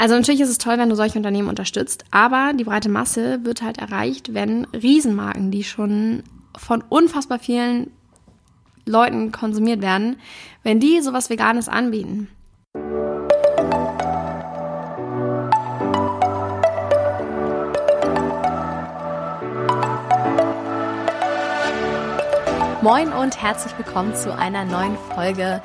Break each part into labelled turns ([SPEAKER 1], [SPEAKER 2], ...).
[SPEAKER 1] Also natürlich ist es toll, wenn du solche Unternehmen unterstützt, aber die breite Masse wird halt erreicht, wenn Riesenmarken, die schon von unfassbar vielen Leuten konsumiert werden, wenn die sowas Veganes anbieten. Moin und herzlich willkommen zu einer neuen Folge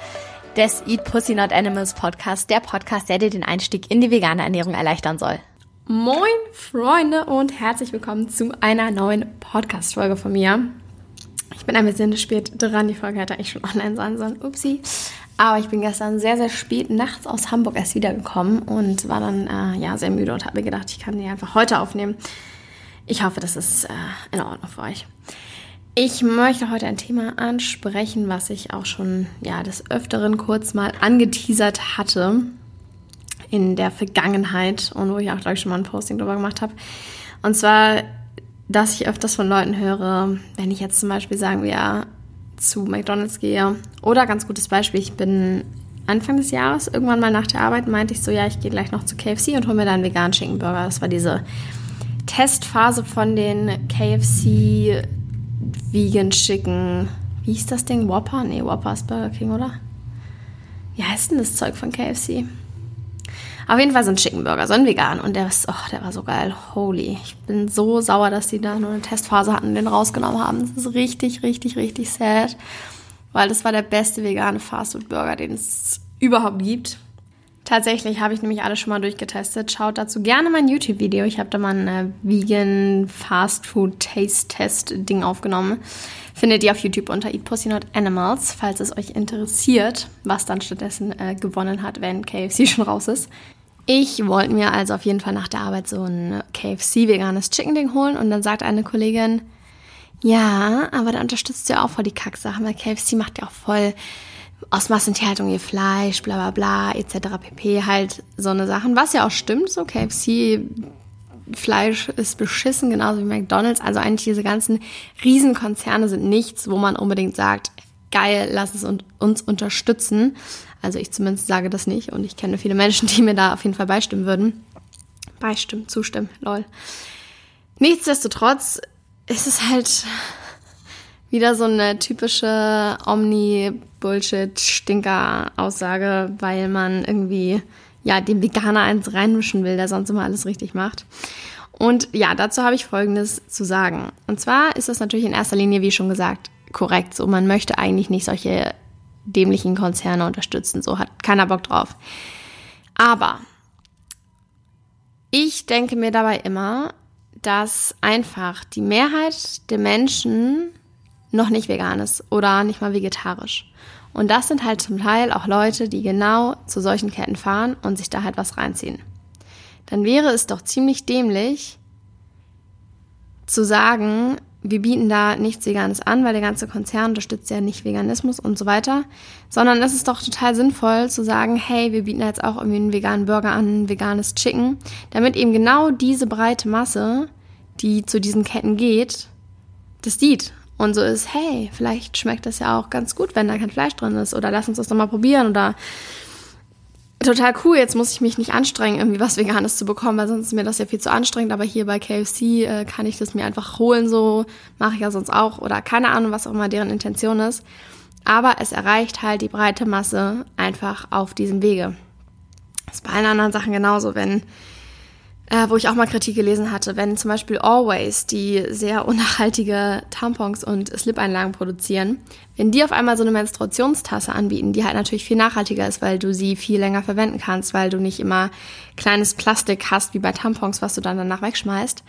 [SPEAKER 1] des Eat Pussy Not Animals Podcast, der Podcast, der dir den Einstieg in die vegane Ernährung erleichtern soll. Moin Freunde und herzlich willkommen zu einer neuen Podcast-Folge von mir. Ich bin ein bisschen spät dran, die Folge hätte eigentlich schon online sein sollen, upsie. Aber ich bin gestern sehr, sehr spät nachts aus Hamburg erst wiedergekommen und war dann äh, ja sehr müde und habe mir gedacht, ich kann die einfach heute aufnehmen. Ich hoffe, das ist äh, in Ordnung für euch. Ich möchte heute ein Thema ansprechen, was ich auch schon ja, des Öfteren kurz mal angeteasert hatte in der Vergangenheit und wo ich auch, glaube ich, schon mal ein Posting drüber gemacht habe. Und zwar, dass ich öfters von Leuten höre, wenn ich jetzt zum Beispiel sagen wir zu McDonalds gehe oder ganz gutes Beispiel, ich bin Anfang des Jahres, irgendwann mal nach der Arbeit, meinte ich so, ja, ich gehe gleich noch zu KFC und hole mir da einen veganen Chicken Burger. Das war diese Testphase von den KFC Vegan Chicken. Wie hieß das Ding? Whopper? Nee, Whopper ist Burger King, oder? Wie heißt denn das Zeug von KFC? Auf jeden Fall so ein Chicken Burger, so ein vegan. Und der, ist, oh, der war so geil. Holy. Ich bin so sauer, dass die da nur eine Testphase hatten und den rausgenommen haben. Das ist richtig, richtig, richtig sad. Weil das war der beste vegane Fastfood Burger, den es überhaupt gibt. Tatsächlich habe ich nämlich alles schon mal durchgetestet. Schaut dazu gerne mein YouTube-Video. Ich habe da mal ein äh, Vegan Fast Food Taste Test Ding aufgenommen. Findet ihr auf YouTube unter Eat Pussy Not Animals, falls es euch interessiert, was dann stattdessen äh, gewonnen hat, wenn KFC schon raus ist. Ich wollte mir also auf jeden Fall nach der Arbeit so ein KFC veganes Chicken Ding holen und dann sagt eine Kollegin, ja, aber da unterstützt ja auch voll die Kacksachen, weil KFC macht ja auch voll aus Massentierhaltung ihr Fleisch, bla bla bla, etc. pp. Halt so eine Sachen, was ja auch stimmt, so KFC Fleisch ist beschissen, genauso wie McDonalds. Also eigentlich diese ganzen Riesenkonzerne sind nichts, wo man unbedingt sagt, geil, lass es uns unterstützen. Also ich zumindest sage das nicht und ich kenne viele Menschen, die mir da auf jeden Fall beistimmen würden. Beistimmen, zustimmen, lol. Nichtsdestotrotz ist es halt wieder so eine typische Omni-Bullshit-Stinker-Aussage, weil man irgendwie ja dem Veganer eins reinmischen will, der sonst immer alles richtig macht. Und ja, dazu habe ich Folgendes zu sagen. Und zwar ist das natürlich in erster Linie, wie schon gesagt, korrekt. So, man möchte eigentlich nicht solche dämlichen Konzerne unterstützen. So hat keiner Bock drauf. Aber ich denke mir dabei immer, dass einfach die Mehrheit der Menschen noch nicht vegan ist oder nicht mal vegetarisch. Und das sind halt zum Teil auch Leute, die genau zu solchen Ketten fahren und sich da halt was reinziehen. Dann wäre es doch ziemlich dämlich zu sagen, wir bieten da nichts Veganes an, weil der ganze Konzern unterstützt ja nicht Veganismus und so weiter, sondern es ist doch total sinnvoll zu sagen, hey, wir bieten jetzt auch irgendwie einen veganen Burger an, ein veganes Chicken, damit eben genau diese breite Masse, die zu diesen Ketten geht, das sieht und so ist, hey, vielleicht schmeckt das ja auch ganz gut, wenn da kein Fleisch drin ist oder lass uns das doch mal probieren oder total cool, jetzt muss ich mich nicht anstrengen, irgendwie was Veganes zu bekommen, weil sonst ist mir das ja viel zu anstrengend, aber hier bei KFC äh, kann ich das mir einfach holen, so mache ich ja sonst auch oder keine Ahnung, was auch immer deren Intention ist. Aber es erreicht halt die breite Masse einfach auf diesem Wege. Das ist bei allen anderen Sachen genauso, wenn äh, wo ich auch mal Kritik gelesen hatte, wenn zum Beispiel Always, die sehr unnachhaltige Tampons und Slip-Einlagen produzieren, wenn die auf einmal so eine Menstruationstasse anbieten, die halt natürlich viel nachhaltiger ist, weil du sie viel länger verwenden kannst, weil du nicht immer kleines Plastik hast wie bei Tampons, was du dann danach wegschmeißt,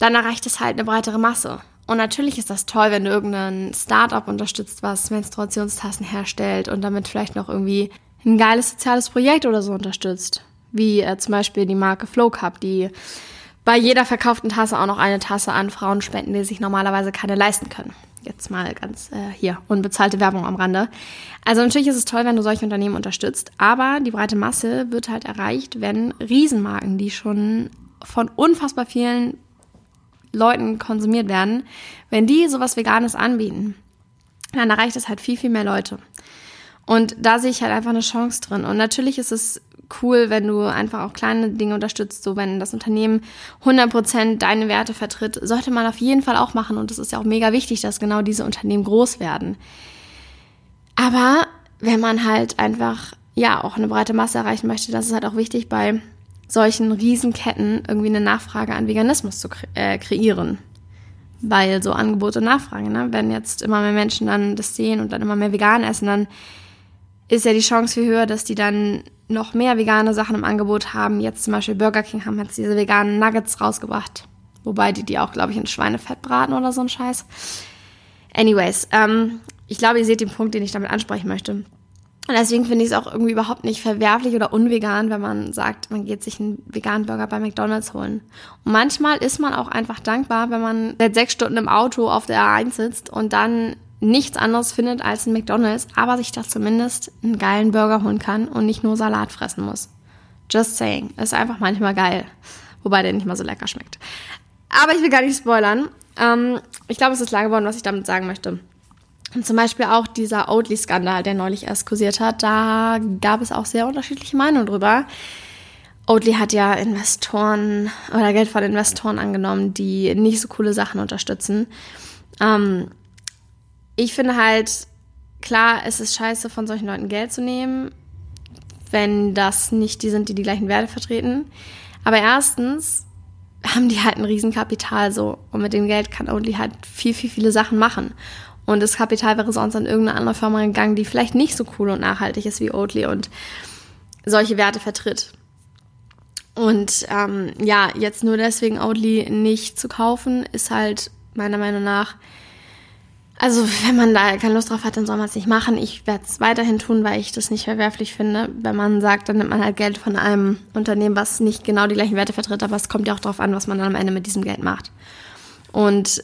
[SPEAKER 1] dann erreicht es halt eine breitere Masse. Und natürlich ist das toll, wenn du irgendein Startup unterstützt, was Menstruationstassen herstellt und damit vielleicht noch irgendwie ein geiles soziales Projekt oder so unterstützt wie äh, zum Beispiel die Marke Flow Cup, die bei jeder verkauften Tasse auch noch eine Tasse an Frauen spenden, die sich normalerweise keine leisten können. Jetzt mal ganz äh, hier unbezahlte Werbung am Rande. Also natürlich ist es toll, wenn du solche Unternehmen unterstützt, aber die breite Masse wird halt erreicht, wenn Riesenmarken, die schon von unfassbar vielen Leuten konsumiert werden, wenn die sowas Veganes anbieten, dann erreicht es halt viel, viel mehr Leute. Und da sehe ich halt einfach eine Chance drin. Und natürlich ist es cool, wenn du einfach auch kleine Dinge unterstützt, so wenn das Unternehmen 100% deine Werte vertritt, sollte man auf jeden Fall auch machen und es ist ja auch mega wichtig, dass genau diese Unternehmen groß werden. Aber wenn man halt einfach ja auch eine breite Masse erreichen möchte, das ist halt auch wichtig bei solchen Riesenketten irgendwie eine Nachfrage an Veganismus zu kre äh, kreieren. Weil so Angebot und Nachfrage, ne? wenn jetzt immer mehr Menschen dann das sehen und dann immer mehr vegan essen, dann ist ja die Chance viel höher, dass die dann noch mehr vegane Sachen im Angebot haben. Jetzt zum Beispiel Burger King haben jetzt diese veganen Nuggets rausgebracht. Wobei die die auch, glaube ich, in Schweinefett braten oder so ein Scheiß. Anyways, ähm, ich glaube, ihr seht den Punkt, den ich damit ansprechen möchte. Und deswegen finde ich es auch irgendwie überhaupt nicht verwerflich oder unvegan, wenn man sagt, man geht sich einen veganen Burger bei McDonalds holen. Und manchmal ist man auch einfach dankbar, wenn man seit sechs Stunden im Auto auf der A1 sitzt und dann nichts anderes findet als ein McDonald's, aber sich da zumindest einen geilen Burger holen kann und nicht nur Salat fressen muss. Just saying. Ist einfach manchmal geil. Wobei der nicht mal so lecker schmeckt. Aber ich will gar nicht spoilern. Ähm, ich glaube, es ist klar geworden, was ich damit sagen möchte. Und zum Beispiel auch dieser Oatly-Skandal, der neulich erst kursiert hat, da gab es auch sehr unterschiedliche Meinungen drüber. Oatly hat ja Investoren oder Geld von Investoren angenommen, die nicht so coole Sachen unterstützen. Ähm, ich finde halt, klar, es ist scheiße, von solchen Leuten Geld zu nehmen, wenn das nicht die sind, die die gleichen Werte vertreten. Aber erstens haben die halt ein Riesenkapital so. Und mit dem Geld kann Only halt viel, viel, viele Sachen machen. Und das Kapital wäre sonst an irgendeine andere Firma gegangen, die vielleicht nicht so cool und nachhaltig ist wie Oatly und solche Werte vertritt. Und ähm, ja, jetzt nur deswegen Oatly nicht zu kaufen, ist halt meiner Meinung nach also, wenn man da keine Lust drauf hat, dann soll man es nicht machen. Ich werde es weiterhin tun, weil ich das nicht verwerflich finde. Wenn man sagt, dann nimmt man halt Geld von einem Unternehmen, was nicht genau die gleichen Werte vertritt, aber es kommt ja auch darauf an, was man dann am Ende mit diesem Geld macht. Und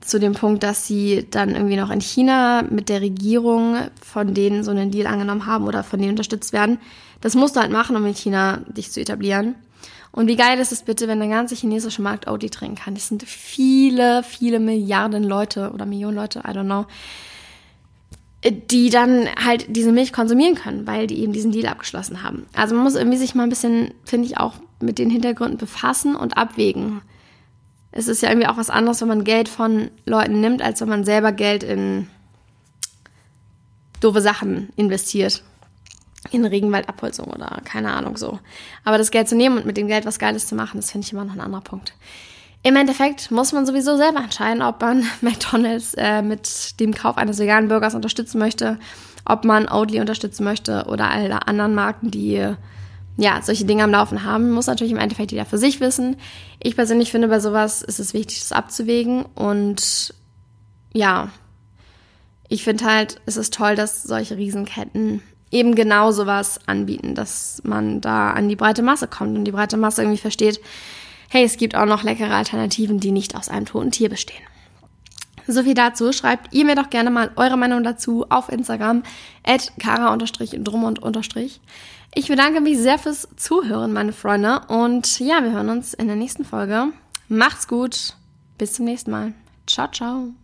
[SPEAKER 1] zu dem Punkt, dass sie dann irgendwie noch in China mit der Regierung von denen so einen Deal angenommen haben oder von denen unterstützt werden, das musst du halt machen, um in China dich zu etablieren. Und wie geil ist es bitte, wenn der ganze chinesische Markt Audi trinken kann? Das sind viele, viele Milliarden Leute oder Millionen Leute, I don't know, die dann halt diese Milch konsumieren können, weil die eben diesen Deal abgeschlossen haben. Also man muss irgendwie sich mal ein bisschen, finde ich, auch mit den Hintergründen befassen und abwägen. Es ist ja irgendwie auch was anderes, wenn man Geld von Leuten nimmt, als wenn man selber Geld in doofe Sachen investiert in Regenwaldabholzung oder keine Ahnung so. Aber das Geld zu nehmen und mit dem Geld was Geiles zu machen, das finde ich immer noch ein anderer Punkt. Im Endeffekt muss man sowieso selber entscheiden, ob man McDonald's äh, mit dem Kauf eines veganen Burgers unterstützen möchte, ob man Oatly unterstützen möchte oder alle anderen Marken, die ja solche Dinge am Laufen haben. Muss natürlich im Endeffekt jeder für sich wissen. Ich persönlich finde, bei sowas ist es wichtig, das abzuwägen und ja, ich finde halt, es ist toll, dass solche Riesenketten eben genau sowas anbieten, dass man da an die breite Masse kommt und die breite Masse irgendwie versteht, hey, es gibt auch noch leckere Alternativen, die nicht aus einem toten Tier bestehen. So viel dazu. Schreibt ihr mir doch gerne mal eure Meinung dazu auf Instagram at kara-drum und. Ich bedanke mich sehr fürs Zuhören, meine Freunde. Und ja, wir hören uns in der nächsten Folge. Macht's gut. Bis zum nächsten Mal. Ciao, ciao.